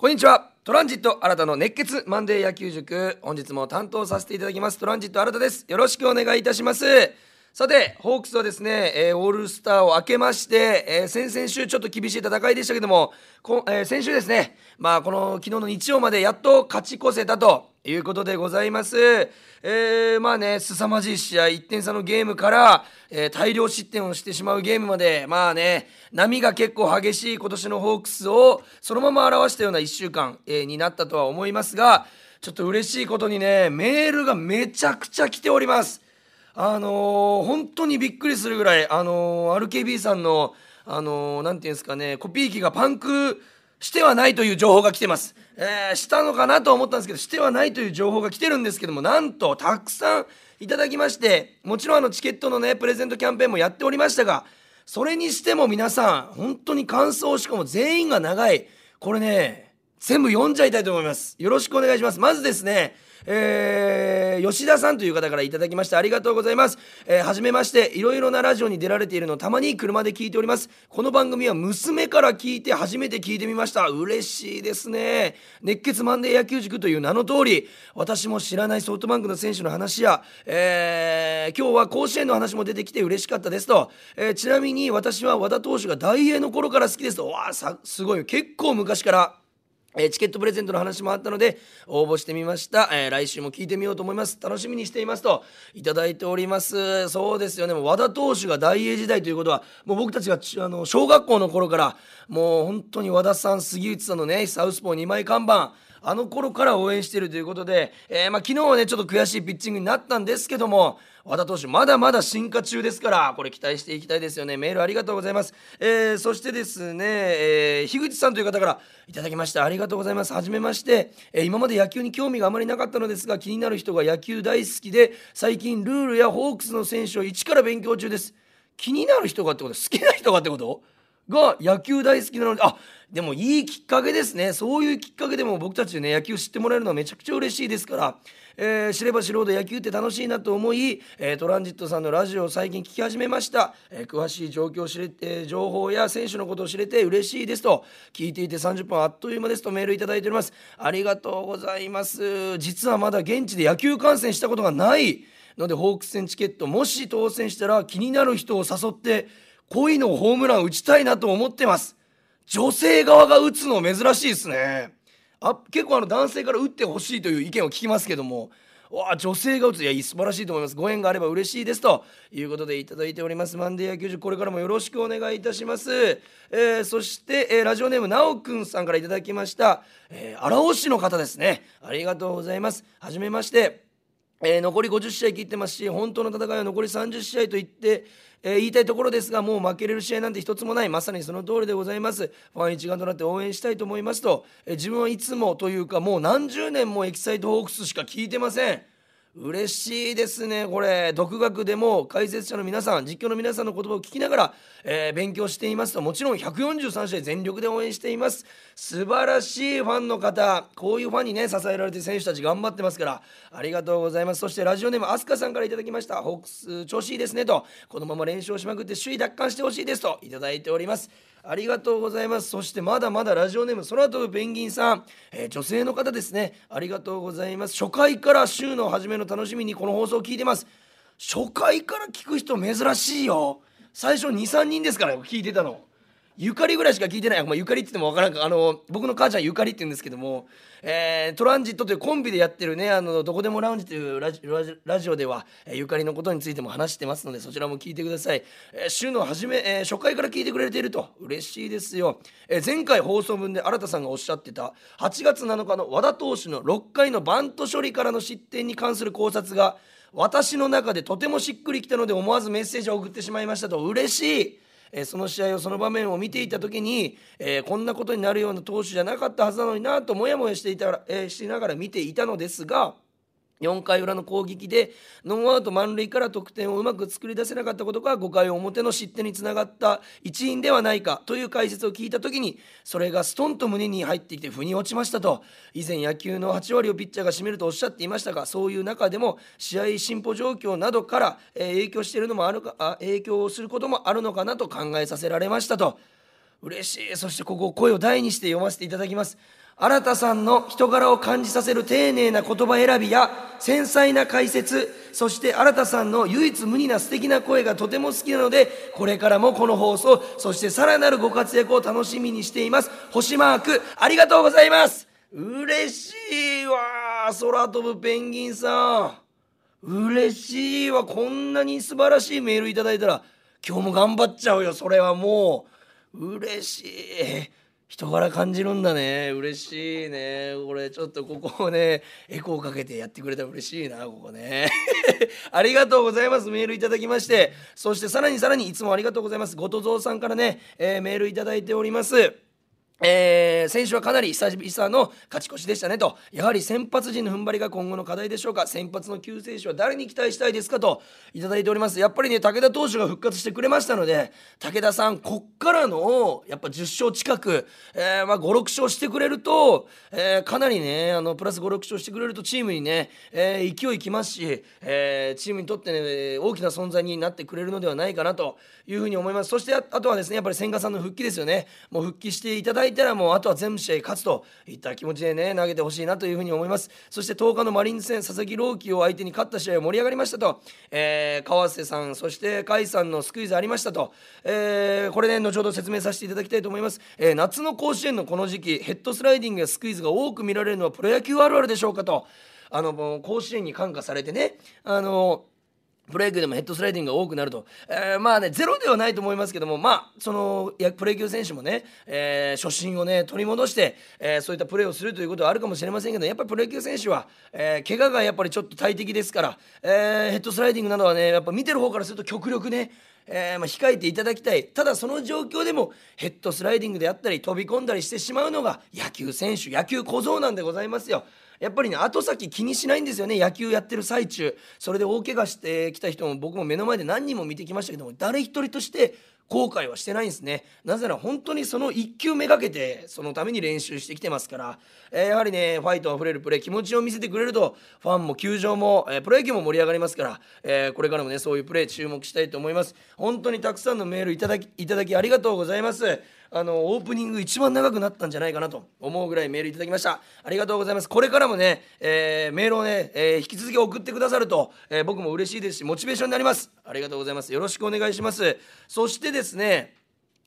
こんにちは。トランジット新たの熱血マンデー野球塾。本日も担当させていただきます。トランジット新たです。よろしくお願いいたします。さてホークスはですね、えー、オールスターを明けまして、えー、先々週ちょっと厳しい戦いでしたけどもこ、えー、先週ですねまあこの昨日の日曜までやっと勝ち越せたと。いうことでございます。えー、まあね、凄まじい試合、1点差のゲームから、えー、大量失点をしてしまうゲームまで、まあね、波が結構激しい今年のホークスをそのまま表したような1週間、えー、になったとは思いますが、ちょっと嬉しいことにね、メールがめちゃくちゃ来ております。あのー、本当にびっくりするぐらい、あのー、RKB さんの、あのー、なんていうんですかね、コピー機がパンクしてはないという情報が来てます。えー、したのかなと思ったんですけど、してはないという情報が来てるんですけども、なんと、たくさんいただきまして、もちろんあのチケットのね、プレゼントキャンペーンもやっておりましたが、それにしても皆さん、本当に感想、しかも全員が長い。これね、全部読んじゃいたいと思います。よろしくお願いします。まずですね、えー、吉田さんという方からいただきましてありがとうございます。えー、はじめまして、いろいろなラジオに出られているのたまに車で聞いております。この番組は娘から聞いて初めて聞いてみました。嬉しいですね。熱血マンデー野球塾という名の通り、私も知らないソフトバンクの選手の話や、えー、今日は甲子園の話も出てきて嬉しかったですと。えー、ちなみに私は和田投手が大英の頃から好きですと。わあ、すごい。結構昔から。えー、チケットプレゼントの話もあったので応募してみました、えー、来週も聞いてみようと思います。楽しみにしていますといただいております。そうですよね。もう和田投手が大英時代ということはもう僕たちがあの小学校の頃からもう本当に和田さん杉内さんのねサウスポー2枚看板あの頃から応援しているということで、えー、まあ、昨日はねちょっと悔しいピッチングになったんですけども和田投手まだまだ進化中ですからこれ期待していきたいですよね。メールありがとうございます、えー、そしてですね、えー、樋口さんという方からいただきました。ありがとうございます。はじめまして、えー、今まで野球に興味があまりなかったのですが気になる人が野球大好きで最近ルールやホークスの選手を一から勉強中です。気になる人がってこと？好きな人がってこと？が野球大好きなのであでもいいきっかけですね。そういうきっかけでも僕たちね野球知ってもらえるのはめちゃくちゃ嬉しいですから、えー、知れば知るほど野球って楽しいなと思い、えー、トランジットさんのラジオを最近聞き始めました、えー、詳しい状況を知れて情報や選手のことを知れて嬉しいですと。聞いていて30分あっという間ですとメールいただいております。ありがとうございます。実はまだ現地で野球観戦したことがないのでホークス戦チケットもし当選したら気になる人を誘って恋のホームラン打ちたいなと思ってます。女性側が打つの珍しいですね。あ結構あの男性から打ってほしいという意見を聞きますけども。わあ女性が打つ。いや素晴らしいと思います。ご縁があれば嬉しいですと。いうことでいただいております。マンデー野球塾これからもよろしくお願いいたします、えー、そして、えー、ラジオネームなおくんさんからいただきました、えー、荒尾市の方ですね。ありがとうございます。はじめまして。えー、残り50試合切ってますし本当の戦いは残り30試合と言って、えー、言いたいところですがもう負けれる試合なんて一つもない。まさにその通りでございます。ファン一丸となって応援したいと思いますと、えー、自分はいつもというかもう何十年もエキサイトホークスしか聞いてません。嬉しいですねこれ。独学でも解説者の皆さん実況の皆さんの言葉を聞きながら、えー、勉強していますともちろん143試合全力で応援しています。素晴らしいファンの方こういうファンにね支えられて選手たち頑張ってますからありがとうございます。そしてラジオネームアスカさんから頂きました。ホークス調子いいですねと。このまま連勝しまくって首位奪還してほしいですと頂いております。ありがとうございます。そしてまだまだラジオネーム空飛ぶペンギンさん、えー、女性の方ですね。ありがとうございます。初回から週の初めの楽しみにこの放送を聞いてます。初回から聞く人珍しいよ。最初23人ですから聞いてたの。ゆかりぐらいしか聞いてない、まあ、ゆかりって言っても分からんか。あの僕の母ちゃんゆかりって言うんですけども、えー、トランジットというコンビでやってるねあのどこでもラウンジというラジラジオでは、えー、ゆかりのことについても話してますのでそちらも聞いてください、えー、週の初め、えー、初回から聞いてくれていると。嬉しいですよ、えー、前回放送分で新田さんがおっしゃってた8月7日の和田投手の6回のバント処理からの失点に関する考察が私の中でとてもしっくりきたので思わずメッセージを送ってしまいましたと。嬉しい。え、その試合をその場面を見ていた時に、え、こんなことになるような投手じゃなかったはずなのになとモヤモヤしていたら、えー、しながら見ていたのですが4回裏の攻撃でノーアウト満塁から得点をうまく作り出せなかったことが5回表の失点につながった一因ではないかという解説を聞いた時にそれがストンと胸に入ってきて腑に落ちましたと。以前野球の8割をピッチャーが占めるとおっしゃっていましたがそういう中でも試合進歩状況などから、え影響しているのもあるか影響することもあるのかなと考えさせられましたと。嬉しい。そしてここ声を大にして読ませていただきます。新田さんの人柄を感じさせる丁寧な言葉選びや繊細な解説そして新田さんの唯一無二な素敵な声がとても好きなのでこれからもこの放送そしてさらなるご活躍を楽しみにしています。星マークありがとうございます。嬉しいわ空飛ぶペンギンさん。嬉しいわこんなに素晴らしいメールいただいたら。今日も頑張っちゃうよそれはもう。嬉しい人柄感じるんだね。嬉しいね。これちょっとここをねエコーかけてやってくれたら嬉しいなここね。ありがとうございます。メールいただきまして。そしてさらにさらにいつもありがとうございます。ごとぞうさんからね、えー、メールいただいております。えー、選手はかなり久々の勝ち越しでしたねと。やはり先発陣の踏ん張りが今後の課題でしょうか。先発の救世主は誰に期待したいですかといただいております。やっぱりね武田投手が復活してくれましたので武田さんこっからのやっぱ10勝近く、えー、まあ、56勝してくれると、えー、かなりねあのプラス56勝してくれるとチームにね、え勢いきますし、えチームにとってね大きな存在になってくれるのではないかなというふうに思います。そしてあとはですねやっぱり千賀さんの復帰ですよね。もう復帰していただいていたらもうあとは全部試合勝つといった気持ちでね投げてほしいなというふうに思います。そして10日のマリンズ戦佐々木朗希を相手に勝った試合は盛り上がりましたと、えー、川瀬さんそして甲斐さんのスクイズありましたと、えー、これね後ほど説明させていただきたいと思います、えー、夏の甲子園のこの時期ヘッドスライディングやスクイズが多く見られるのはプロ野球あるあるでしょうかと。あの甲子園に感化されてねあのプロ野球でもヘッドスライディングが多くなると、えー、まあねゼロではないと思いますけどもまあそのプロ野球選手もね、えー、初心をね取り戻して、えー、そういったプレーをするということはあるかもしれませんけどやっぱりプロ野球選手は、えー、怪我がやっぱりちょっと大敵ですから、えー、ヘッドスライディングなどはねやっぱ見てる方からすると極力ねえー、まあ、控えていただきたいただその状況でもヘッドスライディングであったり飛び込んだりしてしまうのが野球選手野球小僧なんでございますよ。やっぱりね後先気にしないんですよね。野球やってる最中。それで大怪我してきた人も僕も目の前で何人も見てきましたけども誰一人として後悔はしてないんですね。なぜなら本当にその1球めがけてそのために練習してきてますから、えー、やはりねファイトあふれるプレー気持ちを見せてくれるとファンも球場も、えー、プロ野球も盛り上がりますから、えー、これからもねそういうプレー注目したいと思います。本当にたくさんのメールいただきいただきありがとうございます。あのオープニング一番長くなったんじゃないかなと思うぐらいメールいただきました。ありがとうございます。これからもね、えー、メールをね、えー、引き続き送ってくださると、えー、僕も嬉しいですしモチベーションになります。ありがとうございます。よろしくお願いします。そしてですね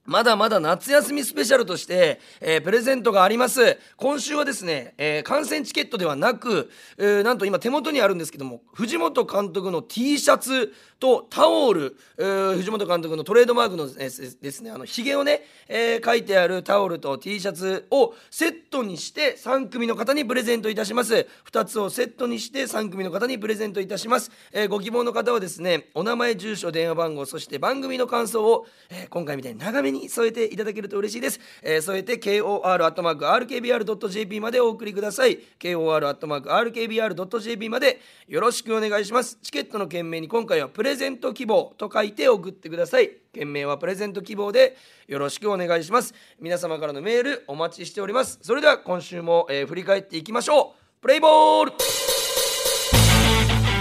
まだまだ夏休みスペシャルとして、えー、プレゼントがあります。今週はですね、えー、観戦チケットではなく、えー、なんと今手元にあるんですけども、藤本監督の T シャツとタオル、藤本監督のトレードマークのですね、あの、髭をね、えー、書いてあるタオルと T シャツをセットにして3組の方にプレゼントいたします。2つをセットにして3組の方にプレゼントいたします。えー、ご希望の方はですね、お名前、住所、電話番号、そして番組の感想を、えー、今回みたいに長めに添えていただけると嬉しいです、え、添えて KOR.RKBR.jp までお送りください KOR.RKBR.jp までよろしくお願いしますチケットの件名に今回はプレゼント希望と書いて送ってください。件名はプレゼント希望でよろしくお願いします。皆様からのメールお待ちしております。それでは今週も、えー、振り返っていきましょう。プレイボール。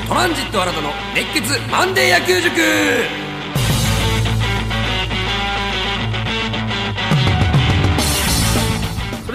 トランジット新たの熱血マンデー野球塾。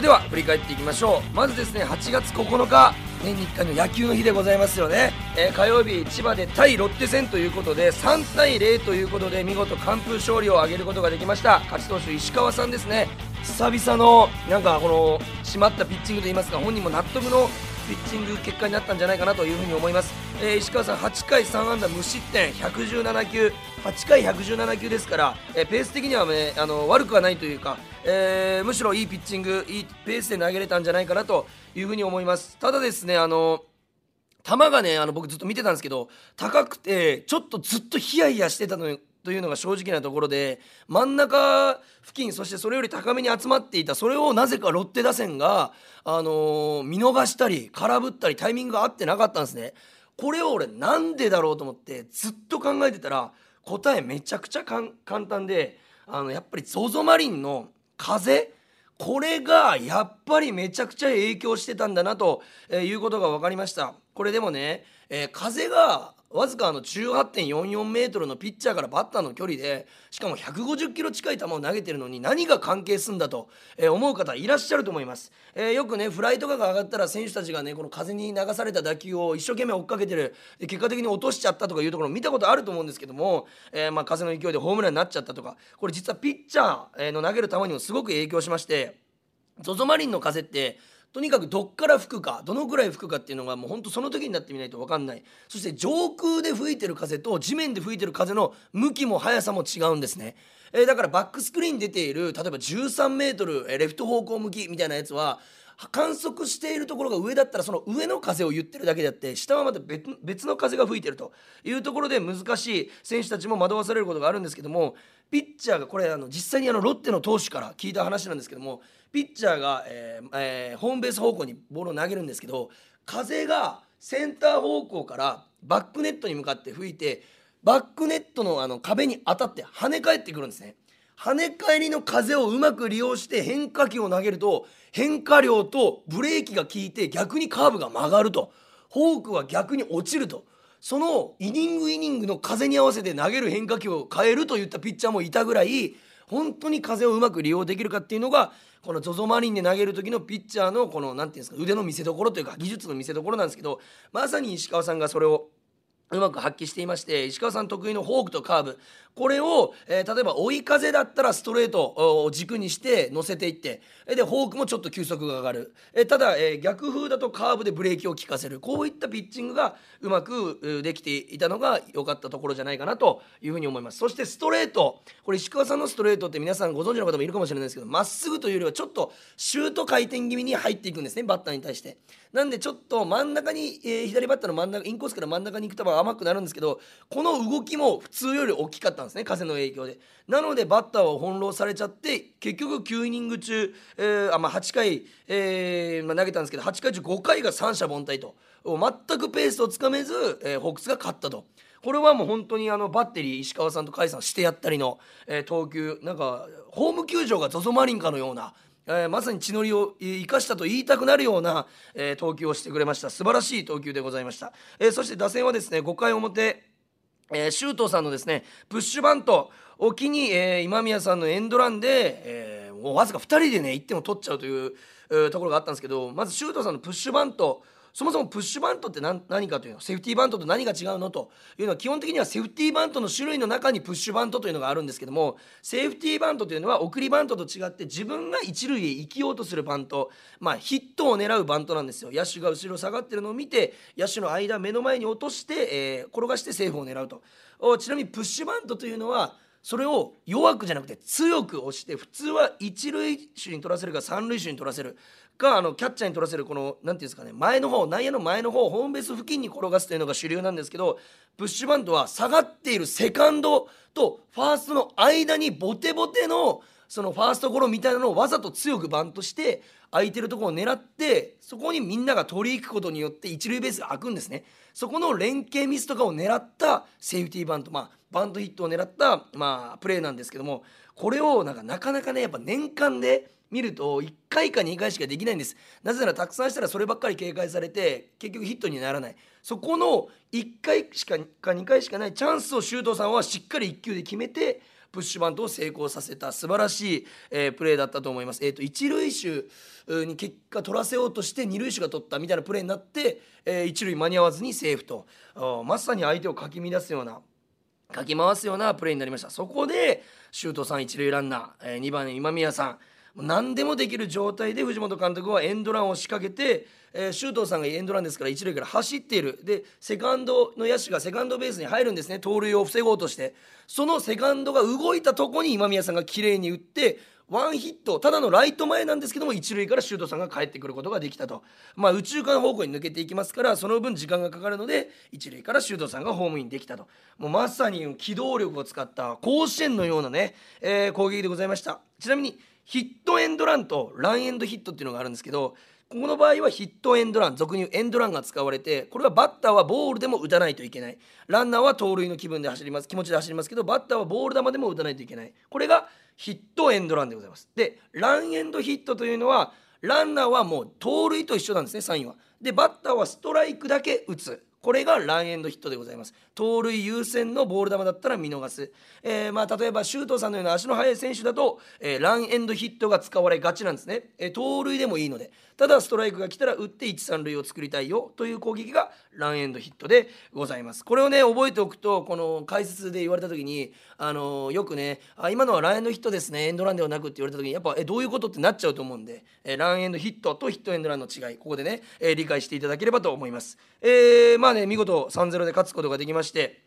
では振り返っていきましょう。まずですね8月9日年に1回の野球の日でございますよね、えー、火曜日千葉で対ロッテ戦ということで3対0ということで見事完封勝利を挙げることができました。勝ち投手石川さんですね。久々のなんかこの締まったピッチングといいますか本人も納得のピッチング結果になったんじゃないかなというふうに思います、えー、石川さん8回3安打無失点117球。8回117球ですから、えー、ペース的には、ね、あの悪くはないというか、えー、むしろいいピッチングいいペースで投げれたんじゃないかなというふうに思います。ただですねあの球がねあの僕ずっと見てたんですけど高くてちょっとずっとヒヤヒヤしてたのというのが正直なところで真ん中付近そしてそれより高めに集まっていたそれをなぜかロッテ打線が、あのー、見逃したり空振ったりタイミングが合ってなかったんですね。これを俺なんでだろうと思ってずっと考えてたら答えめちゃくちゃ簡単であのやっぱり ZOZO マリンの風これがやっぱりめちゃくちゃ影響してたんだなということが分かりました。これでもね、えー、風がわずかあの18.44メートルのピッチャーからバッターの距離でしかも150キロ近い球を投げてるのに何が関係するんだと、え思う方いらっしゃると思います、えー、よくねフライとかが上がったら選手たちがねこの風に流された打球を一生懸命追っかけてる結果的に落としちゃったとかいうところ見たことあると思うんですけども、えー、まあ風の勢いでホームランになっちゃったとかこれ実はピッチャーの投げる球にもすごく影響しまして ZOZO マリンの風ってとにかくどっから吹くかどのぐらい吹くかっていうのがもうほんとその時になってみないと分かんない。そして上空で吹いてる風と地面で吹いてる風の向きも速さも違うんですね、えー、だからバックスクリーンに出ている例えば13メートルレフト方向向きみたいなやつは観測しているところが上だったらその上の風を言ってるだけであって下はまた別の風が吹いてるというところで難しい選手たちも惑わされることがあるんですけどもピッチャーがこれあの実際にあのロッテの投手から聞いた話なんですけどもピッチャーが、えーえー、ホームベース方向にボールを投げるんですけど風がセンター方向からバックネットに向かって吹いてバックネットのあの壁に当たって跳ね返ってくるんですね。跳ね返りの風をうまく利用して変化球を投げると変化量とブレーキが効いて逆にカーブが曲がるとフォークは逆に落ちるとそのイニングイニングの風に合わせて投げる変化球を変えるといったピッチャーもいたぐらい本当に風をうまく利用できるかっていうのがこの ZOZO マリンで投げる時のピッチャーのこの何て言うんですか腕の見せ所というか技術の見せ所なんですけどまさに石川さんがそれをうまく発揮していまして石川さん得意のフォークとカーブこれを、えー、例えば追い風だったらストレートを軸にして乗せていってでフォークもちょっと球速が上がる、えー、ただ、えー、逆風だとカーブでブレーキを効かせる。こういったピッチングがうまくできていたのが良かったところじゃないかなというふうに思います。そしてストレート。これ石川さんのストレートって皆さんご存知の方もいるかもしれないですけどまっすぐというよりはちょっとシュート回転気味に入っていくんですねバッターに対して。なんでちょっと真ん中に、えー、左バッターの真ん中インコースから真ん中に行く球甘くなるんですけどこの動きも普通より大きかったんですね風の影響で。なのでバッターは翻弄されちゃって結局9イニング中、えーあまあ、8回、えーまあ、投げたんですけど8回中5回が三者凡退と。全くペースをつかめず、えー、ホークスが勝ったと。これはもう本当にあのバッテリー石川さんと甲斐さんしてやったりの、えー、投球なんかホーム球場が ZOZO マリンかのような、えー、まさに血のりを生かしたと言いたくなるような、えー、投球をしてくれました。素晴らしい投球でございました、えー、そして打線はですね5回表、えー、周東さんのですねプッシュバントを機に、えー、今宮さんのエンドランで、えー、もうわずか2人でね1点を取っちゃうという、う、ところがあったんですけどまず周東さんのプッシュバントそもそもプッシュバントって何かというのセーフティーバントと何が違うのというのは基本的にはセーフティーバントの種類の中にプッシュバントというのがあるんですけどもセーフティーバントというのは送りバントと違って自分が一塁へ生きようとするバントまあヒットを狙うバントなんですよ。野手が後ろ下がってるのを見て野手の間目の前に落として、えー、転がしてセーフを狙うと。ちなみにプッシュバントというのはそれを弱くじゃなくて強く押して普通は一塁手に取らせるか三塁手に取らせるかあのキャッチャーに取らせるこの何て言うんですかね前の方内野の前の方ホームベース付近に転がすというのが主流なんですけどプッシュバントは下がっているセカンドとファーストの間にボテボテのそのファーストゴロみたいなのをわざと強くバントして空いてるところを狙ってそこにみんなが取り行くことによって一塁ベースが空くんですね。そこの連携ミスとかを狙ったセーフティーバントまあバントヒットを狙った、まあ、プレーなんですけどもこれをなんかなかなかねやっぱ年間で見ると1回か2回しかできないんです。なぜならたくさんしたらそればっかり警戒されて結局ヒットにならない。そこの1回しかか2回しかないチャンスを周東さんはしっかり1球で決めてプッシュバントを成功させた素晴らしい、えー、プレーだったと思います。えーと、一塁手に結果取らせようとして二塁手が取ったみたいなプレーになって、えー、一塁間に合わずにセーフとまさに相手をかき乱すようなかき回すようなプレーになりましたそこで周東さん一塁ランナー、えー、2番今宮さん何でもできる状態で藤本監督はエンドランを仕掛けて、えー、周東さんがエンドランですから一塁から走っている。でセカンドの野手がセカンドベースに入るんですね。盗塁を防ごうとして。そのセカンドが動いたとこに今宮さんが綺麗に打ってワンヒット。ただのライト前なんですけども一塁から周東さんが帰ってくることができたと、まあ、宇宙間方向に抜けていきますからその分時間がかかるので一塁から周東さんがホームインできたと。もうまさに機動力を使った甲子園のようなね、えー、攻撃でございました。ちなみにヒットエンドランとランエンドヒットっていうのがあるんですけどここの場合はヒットエンドラン俗に言うエンドランが使われてこれはバッターはボールでも打たないといけない。ランナーは盗塁の気分で走ります気持ちで走りますけどバッターはボール球でも打たないといけない。これがヒットエンドランでございます。でランエンドヒットというのはランナーはもう盗塁と一緒なんですねサインは。でバッターはストライクだけ打つ。これがランエンドヒットでございます。盗塁優先のボール球だったら見逃す、えー、まあ例えば周東さんのような足の速い選手だと、えー、ランエンドヒットが使われがちなんですね、えー、盗塁でもいいので。ただストライクが来たら打って一三塁を作りたいよという攻撃がランエンドヒットでございます。これをね覚えておくとこの解説で言われた時にあのー、よくねあ今のはランエンドヒットですねエンドランではなくって言われた時にやっぱえどういうことってなっちゃうと思うんで、えー、ランエンドヒットとヒットエンドランの違いここでね、えー、理解していただければと思います。えー、まあまあね見事3-0で勝つことができまして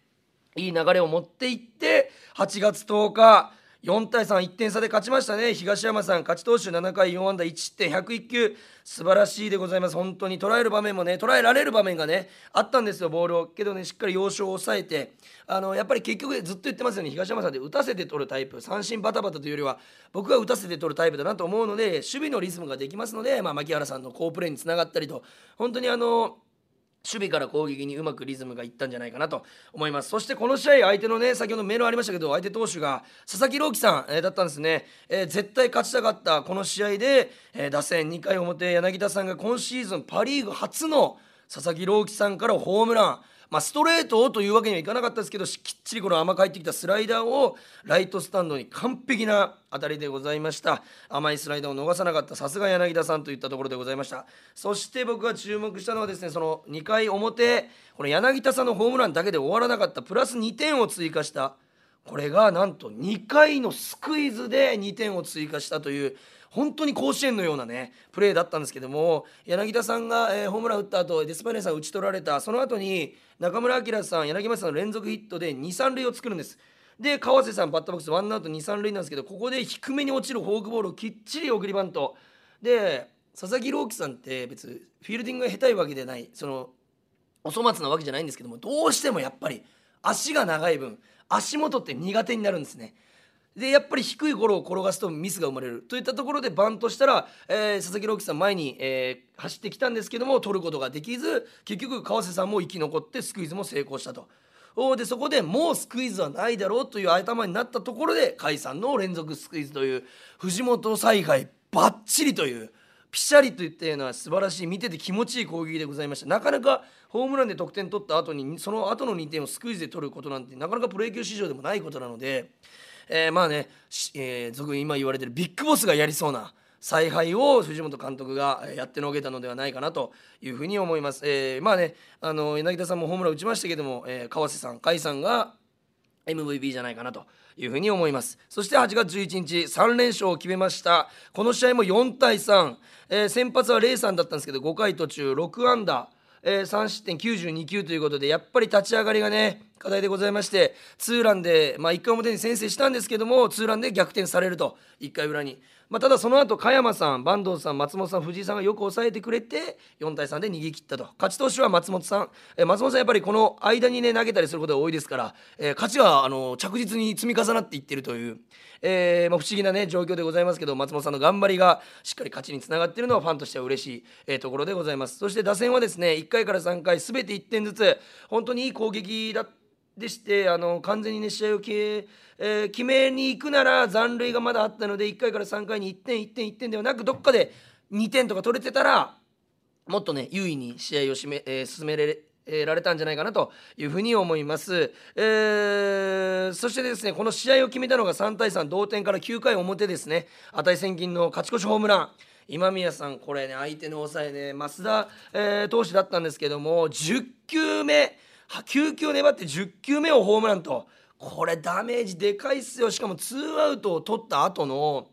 いい流れを持っていって8月10日4対31点差で勝ちましたね。東山さん勝ち投手7回4安打1失点101球素晴らしいでございます。本当に捉える場面もね捉えられる場面がねあったんですよボールを。けどねしっかり要所を抑えて。あのやっぱり結局ずっと言ってますよね。東山さんって打たせて取るタイプ。三振バタバタというよりは僕は打たせて取るタイプだなと思うので守備のリズムができますので、まあ、牧原さんの好プレーにつながったりと。本当にあの守備から攻撃にうまくリズムがいったんじゃないかなと思います。そしてこの試合相手のね先ほどメールありましたけど相手投手が佐々木朗希さん、えー、だったんですね、えー、絶対勝ちたかったこの試合で、えー、打線2回表柳田さんが今シーズンパ・リーグ初の佐々木朗希さんからホームラン。まあ、ストレートをというわけにはいかなかったですけどきっちりこの甘く入ってきたスライダーをライトスタンドに完璧な当たりでございました。甘いスライダーを逃さなかったさすが柳田さんといったところでございました。そして僕が注目したのはですねその2回表この柳田さんのホームランだけで終わらなかったプラス2点を追加した。これがなんと2回のスクイズで2点を追加したという本当に甲子園のようなねプレーだったんですけども柳田さんが、えー、ホームラン打った後デスパネさん打ち取られた。その後に中村晃さん柳町さんの連続ヒットで23塁を作るんです。で川瀬さんバッターボックスワンアウト23塁なんですけどここで低めに落ちるフォークボールをきっちり送りバント。で佐々木朗希さんって別フィールディングが下手いわけでないそのお粗末なわけじゃないんですけどもどうしてもやっぱり足が長い分足元って苦手になるんですね。でやっぱり低いゴロを転がすとミスが生まれるといったところでバントしたら、えー、佐々木朗希さん前に、えー、走ってきたんですけども取ることができず結局川瀬さんも生き残ってスクイズも成功したと。でそこでもうスクイズはないだろうという頭になったところで甲斐さんの連続スクイズという藤本采配バッチリというピシャリといったような素晴らしい見てて気持ちいい攻撃でございましたなかなかホームランで得点取った後にその後の2点をスクイズで取ることなんてなかなかプロ野球史上でもないことなので。えー、まあね、えー、俗に今言われてるビッグボスがやりそうな采配を藤本監督がやってのけたのではないかなというふうに思います。えー、まあねあの柳田さんもホームラン打ちましたけども、えー、川瀬さん甲斐さんが MVP じゃないかなというふうに思います。そして8月11日3連勝を決めました。この試合も4対3、えー、先発はレイさんだったんですけど5回途中6安打、えー、3失点92球ということでやっぱり立ち上がりがね課題でございましてツーランで、まあ、1回表に先制したんですけどもツーランで逆転されると1回裏に、まあ、ただその後加山さん坂東さん松本さん藤井さんがよく抑えてくれて4対3で逃げ切ったと。勝ち投手は松本さん、え松本さんやっぱりこの間にね投げたりすることが多いですから、えー、勝ちはあの着実に積み重なっていってるという、えーまあ、不思議なね状況でございますけど松本さんの頑張りがしっかり勝ちにつながっているのはファンとしては嬉しい、えー、ところでございます。そして打線はですね1回から3回全て1点ずつ本当にいい攻撃だったでしてあの完全にね試合を決め,、えー、決めに行くなら残塁がまだあったので1回から3回に1点1点1点ではなくどっかで2点とか取れてたらもっとね優位に試合を締め、えー、進められたんじゃないかなというふうに思います、えー、そしてですねこの試合を決めたのが3対3同点から9回表ですね。値千金の勝ち越しホームラン。今宮さんこれね相手の抑えね増田、えー、投手だったんですけども10球目9球粘って10球目をホームランと。これダメージでかいっすよ。しかもツーアウトを取った後の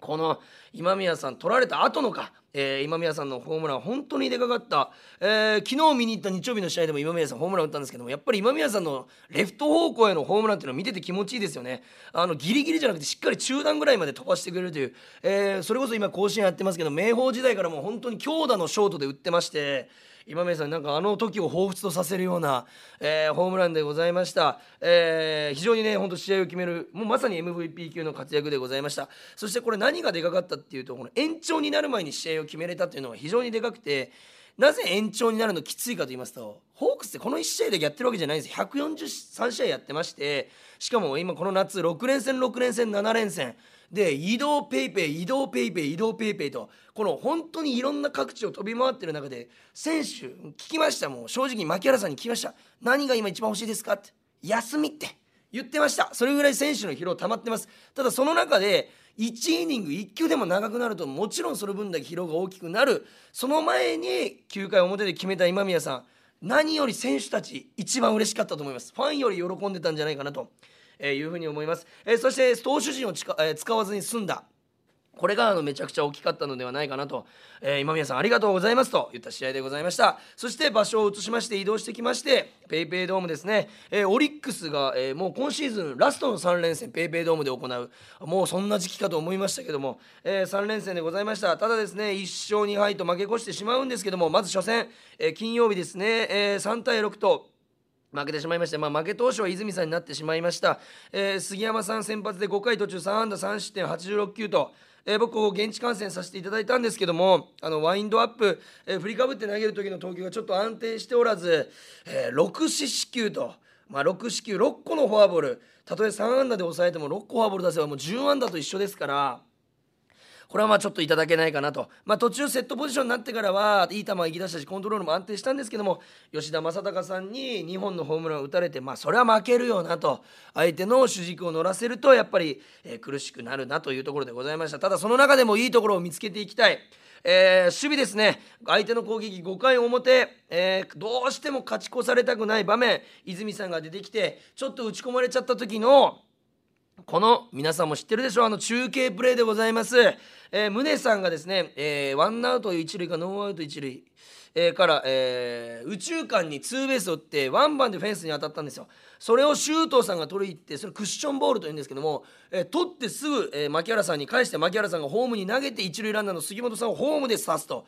この今宮さん取られた後のか、えー、今宮さんのホームラン本当にでかかった、えー、昨日見に行った日曜日の試合でも今宮さんホームラン打ったんですけどもやっぱり今宮さんのレフト方向へのホームランっていうのは見てて気持ちいいですよね。あのギリギリじゃなくてしっかり中段ぐらいまで飛ばしてくれるという、えー、それこそ今甲子園やってますけど明豊時代からもう本当に強打のショートで打ってまして今宮さんなんかあの時を彷彿とさせるような、えー、ホームランでございました、えー、非常にね本当試合を決めるもうまさに MVP 級の活躍でございました。そしてこれ何がでかかったっていうとこの延長になる前に試合を決めれたっていうのが非常にでかくてなぜ延長になるのきついかと言いますとホークスってこの1試合だけやってるわけじゃないんです143試合やってましてしかも今この夏6連戦6連戦7連戦で移動ペイペイ移動ペイペイ移動ペイペイとこの本当にいろんな各地を飛び回ってる中で選手聞きましたもう正直牧原さんに聞きました。何が今一番欲しいですかって。休みって。言ってました。それぐらい選手の疲労溜まってます。ただその中で1イニング1球でも長くなるともちろんその分だけ疲労が大きくなる。その前に9回表で決めた今宮さん。何より選手たち一番嬉しかったと思います。ファンより喜んでたんじゃないかなと。えいうふうに思います、えー、そして投手陣をえ使わずに済んだ。これがあのめちゃくちゃ大きかったのではないかなと、えー、今宮さんありがとうございますと言った試合でございました。そして場所を移しまして移動してきまして PayPay ドームですね、えー、オリックスが、えー、もう今シーズンラストの3連戦 PayPay ドームで行う。もうそんな時期かと思いましたけども、えー、3連戦でございました。ただですね1勝2敗と負け越してしまうんですけどもまず初戦、えー、金曜日ですね、えー、3対6と負けてしまいまして、まあ、負け投手は泉さんになってしまいました、えー、杉山さん先発で5回途中3安打3失点86球とえー、僕現地観戦させていただいたんですけどもあのワインドアップ、えー、振りかぶって投げる時の投球がちょっと安定しておらず、えー、6四死球と、まあ、6四球6個のフォアボールたとえ3安打で抑えても6個フォアボール出せばもう10安打と一緒ですから。これはまあちょっといただけないかなと、まあ、途中セットポジションになってからはいい球行き出したしコントロールも安定したんですけども吉田正尚さんに2本のホームランを打たれて、まあ、それは負けるよなと相手の主軸を乗らせるとやっぱり、えー、苦しくなるなというところでございました。ただその中でもいいところを見つけていきたい。えー、守備ですね。相手の攻撃5回表、えー、どうしても勝ち越されたくない場面泉さんが出てきてちょっと打ち込まれちゃった時のこの皆さんも知ってるでしょう？あの中継プレーでございます、えー、宗さんがですね、えー、ワンアウト一塁かノーアウト一塁、えー、から、えー、宇宙間にツーベースを打ってワンバンでフェンスに当たったんですよ。それを周東さんが取り入ってそれクッションボールというんですけども、えー、取ってすぐ、えー、牧原さんに返して牧原さんがホームに投げて一塁ランナーの杉本さんをホームで刺すと。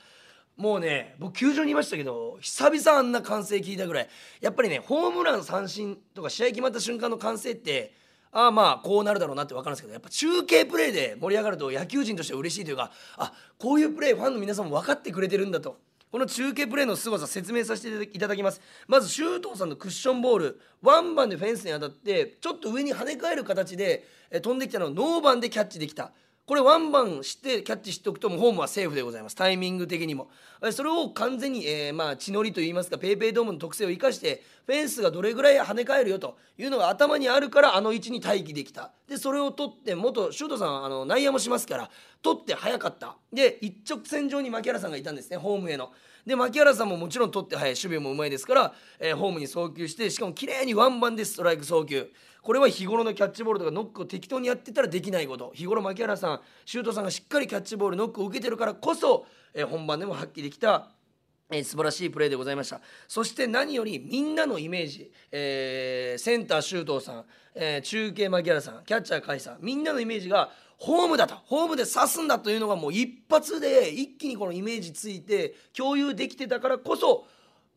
もうね僕球場にいましたけど久々あんな歓声聞いたぐらい。やっぱりねホームラン三振とか試合決まった瞬間の歓声ってああまあこうなるだろうなって分かるんですけどやっぱ中継プレーで盛り上がると野球人としては嬉しいというかあこういうプレーファンの皆さんも分かってくれてるんだと。この中継プレーの凄さ説明させていただきます。まず周東さんのクッションボールワンバンでフェンスに当たってちょっと上に跳ね返る形で飛んできたのをノーバンでキャッチできた。これワンバンしてキャッチしておくともうホームはセーフでございます。タイミング的にも。それを完全に、えー、まあ血のりといいますか PayPay ドームの特性を生かしてフェンスがどれぐらい跳ね返るよというのが頭にあるからあの位置に待機できた。でそれを取って元シュートさんあの内野もしますから取って早かった。で一直線上に牧原さんがいたんですねホームへの。で牧原さんももちろん取って早い。守備もうまいですから、えー、ホームに送球してしかも綺麗にワンバンでストライク送球。これは日頃のキャッチボールとかノックを適当にやってたらできないこと。日頃牧原さんシュートさんがしっかりキャッチボールノックを受けてるからこそ、えー、本番でも発揮できたえー、素晴らしいプレーでございました。そして何よりみんなのイメージ、えー、センター周東さん、えー、中継牧原さんキャッチャー甲斐さんみんなのイメージがホームだと。ホームで刺すんだというのがもう一発で一気にこのイメージついて共有できてたからこそ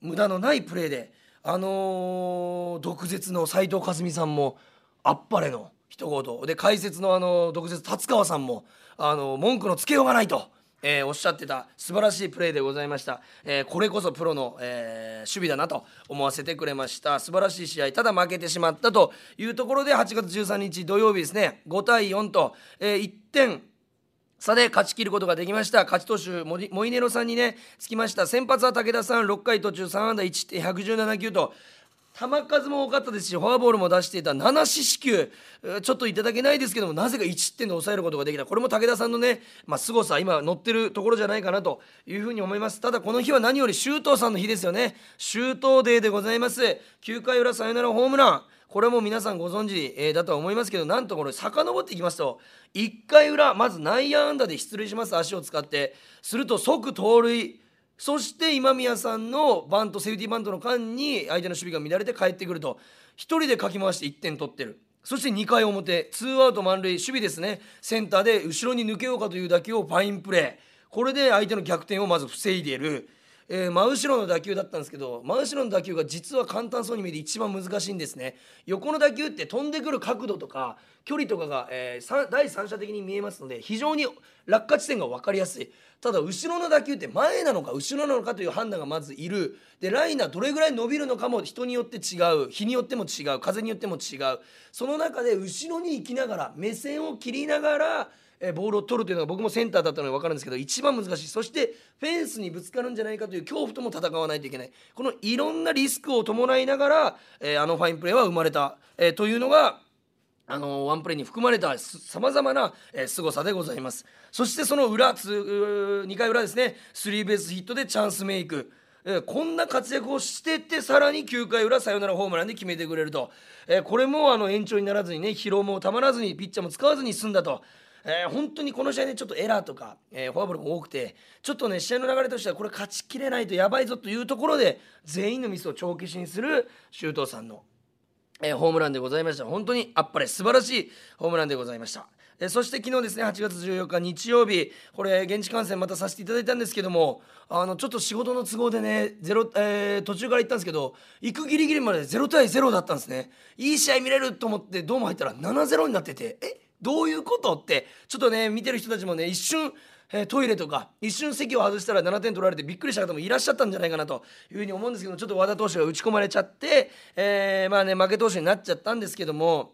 無駄のないプレーであのー、毒舌の斎藤和美さんもあっぱれの一言で解説のあの毒舌達川さんもあの文句のつけようがないと。えー、おっしゃってた素晴らしいプレーでございました、えー、これこそプロの、えー、守備だなと思わせてくれました素晴らしい試合ただ負けてしまったというところで8月13日土曜日ですね5対4と、えー、1点差で勝ち切ることができました。勝ち投手モイネロさんにねつきました。先発は武田さん。6回途中3安打1点117球と。球数も多かったですしフォアボールも出していた。7四死球。ちょっといただけないですけどもなぜか1点で抑えることができた。これも武田さんのね、まあ、凄さ今乗ってるところじゃないかなと。いうふうに思います。ただこの日は何より周東さんの日ですよね。周東デーでございます。9回裏サヨナラホームラン。これも皆さんご存知、えー、だとは思いますけどなんとこれ遡っていきますと1回裏まず内野安打で出塁します。足を使って。すると即盗塁。そして今宮さんのバントセーフティーバントの間に相手の守備が乱れて帰ってくると。1人でかき回して1点取ってる。そして2回表。ツーアウト満塁。守備ですね。センターで後ろに抜けようかという打球をファインプレー。これで相手の逆転をまず防いでいる。えー、真後ろの打球だったんですけど真後ろの打球が実は簡単そうに見えて一番難しいんですね。横の打球って飛んでくる角度とか距離とかが、えー、第三者的に見えますので非常に落下地点が分かりやすい。ただ後ろの打球って前なのか後ろなのかという判断がまずいる。でライナーどれぐらい伸びるのかも人によって違う。日によっても違う。風によっても違う。その中で後ろに行きながら目線を切りながらえボールを取るというのが僕もセンターだったので分かるんですけど一番難しい。そしてフェンスにぶつかるんじゃないかという恐怖とも戦わないといけない。このいろんなリスクを伴いながら、えあのファインプレーは生まれた、えというのがあのワンプレーに含まれたさまざまな、えー、凄さでございます。そしてその裏2回裏ですね。スリーベースヒットでチャンスメイク。えー、こんな活躍をしててさらに9回裏サヨナラホームランで決めてくれると、えー、これもあの延長にならずにね疲労もたまらずにピッチャーも使わずに済んだと。えー、本当にこの試合でちょっとエラーとか、えー、フォアボールも多くてちょっとね試合の流れとしてはこれ勝ちきれないとやばいぞというところで全員のミスを帳消しにする周東さんの、えー、ホームランでございました。本当にあっぱれ素晴らしいホームランでございました。えそして昨日ですね8月14日日曜日これ現地観戦またさせていただいたんですけどもあのちょっと仕事の都合でね0、えー、途中から行ったんですけど行くギリギリまで0対0だったんですね。いい試合見れると思ってドーム入ったら7-0になっててえ？どういうことってちょっとね見てる人たちもね一瞬えトイレとか一瞬席を外したら7点取られてびっくりした方もいらっしゃったんじゃないかなというふうに思うんですけどちょっと和田投手が打ち込まれちゃって、えー、まあね負け投手になっちゃったんですけども。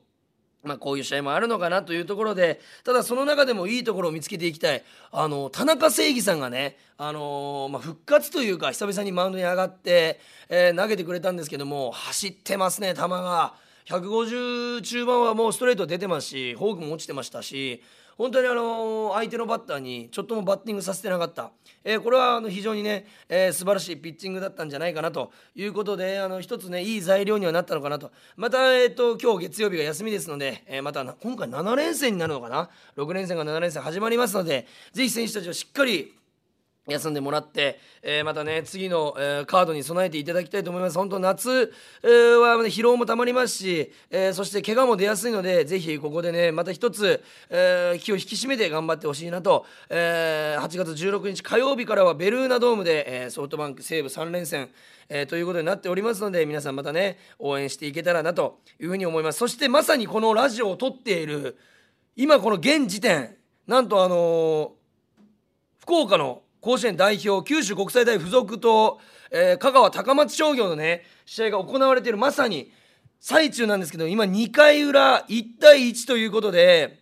まあ、こういう試合もあるのかなというところでただその中でもいいところを見つけていきたいあの田中正義さんがね、あの、まあ、復活というか久々にマウンドに上がって、え、投げてくれたんですけども走ってますね球が。150中盤はもうストレート出てますしフォークも落ちてましたし本当にあの相手のバッターにちょっともバッティングさせてなかった、えー、これはあの非常にね、えー、素晴らしいピッチングだったんじゃないかなと。いうことであの一つねいい材料にはなったのかなと。また、えーと、今日月曜日が休みですので、えー、また今回7連戦になるのかな？6連戦が7連戦始まりますのでぜひ選手たちはしっかり休んでもらって、えー、またね次の、えー、カードに備えていただきたいと思います。本当夏、えー、は、ね、疲労もたまりますし、えそして怪我も出やすいのでぜひここでねまた一つ、え気を引き締めて頑張ってほしいなと、え8月16日火曜日からはベルーナドームで、えソフトバンク西武3連戦え、ということになっておりますので皆さんまたね応援していけたらなというふうに思います。そしてまさにこのラジオを撮っている今この現時点なんとあの、福岡の甲子園代表九州国際大付属と、えー、香川高松商業のね試合が行われているまさに最中なんですけど今2回裏1対1ということで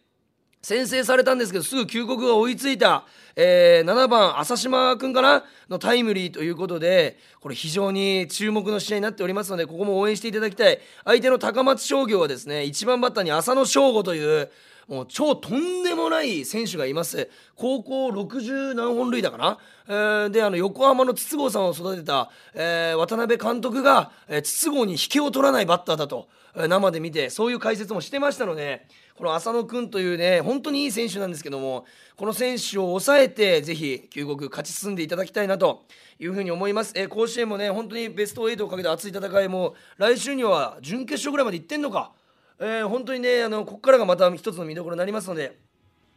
先制されたんですけどすぐ旧国が追いついた、えー、7番浅島君かなのタイムリーということでこれ非常に注目の試合になっておりますのでここも応援していただきたい。相手の高松商業はですね1番バッターに浅野翔吾というもう超とんでもない選手がいます。高校60何本塁打かな、えー、であの横浜の筒香さんを育てた、えー、渡辺監督が、えー、筒香に引けを取らないバッターだと、えー、生で見てそういう解説もしてましたのでこの浅野君というね本当にいい選手なんですけどもこの選手を抑えてぜひ旧国勝ち進んでいただきたいなというふうに思います、えー、甲子園もね本当にベスト8をかけて熱い戦いも来週には準決勝ぐらいまで行ってんのかえー、本当にねあのここからがまた一つの見どころになりますので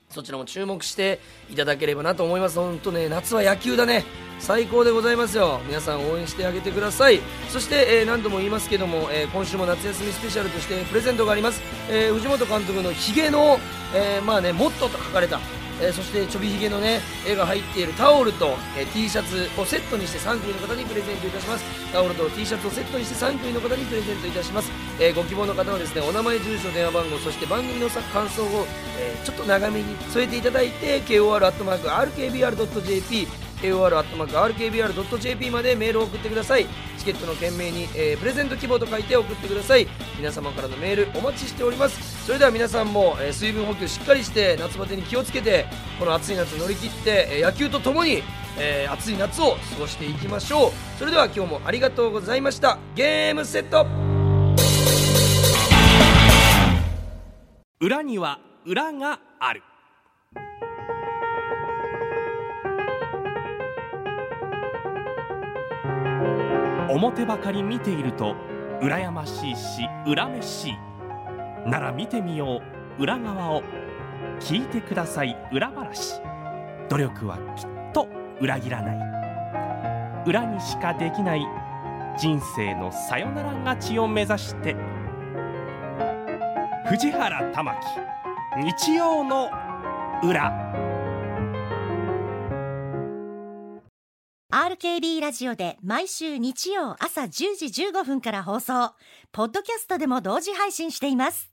そちらも注目していただければなと思います。本当ね夏は野球だね。最高でございますよ。皆さん応援してあげてください。そして、えー、何度も言いますけども、えー、今週も夏休みスペシャルとしてプレゼントがあります、え、藤本監督のヒゲの、えまあねもっとと書かれたえー、そしてちょびひげのね絵が入っているタオルと、えー、T シャツをセットにして3組の方にプレゼントいたします。タオルと T シャツをセットにして3組の方にプレゼントいたします、えー、ご希望の方はですねお名前住所電話番号そして番組の感想を、えちょっと長めに添えていただいて KOR.RKBR.jp KOR.RKBR.jp までメールを送ってください。チケットの件名に、えー、プレゼント希望と書いて送ってください。皆様からのメールお待ちしております。それでは皆さんも、えー、水分補給しっかりして夏バテに気をつけてこの暑い夏乗り切って、えー、野球とともに、えー、暑い夏を過ごしていきましょう。それでは今日もありがとうございました。ゲームセット。裏には裏がある。表ばかり見ていると羨ましいし恨めしい。なら見てみよう。裏側を聞いてください。裏話。努力はきっと裏切らない。裏にしかできない。人生のさよなら勝ちを目指して。藤原玉木。日曜の裏。RKB ラジオで毎週日曜朝10時15分から放送。ポッドキャストでも同時配信しています。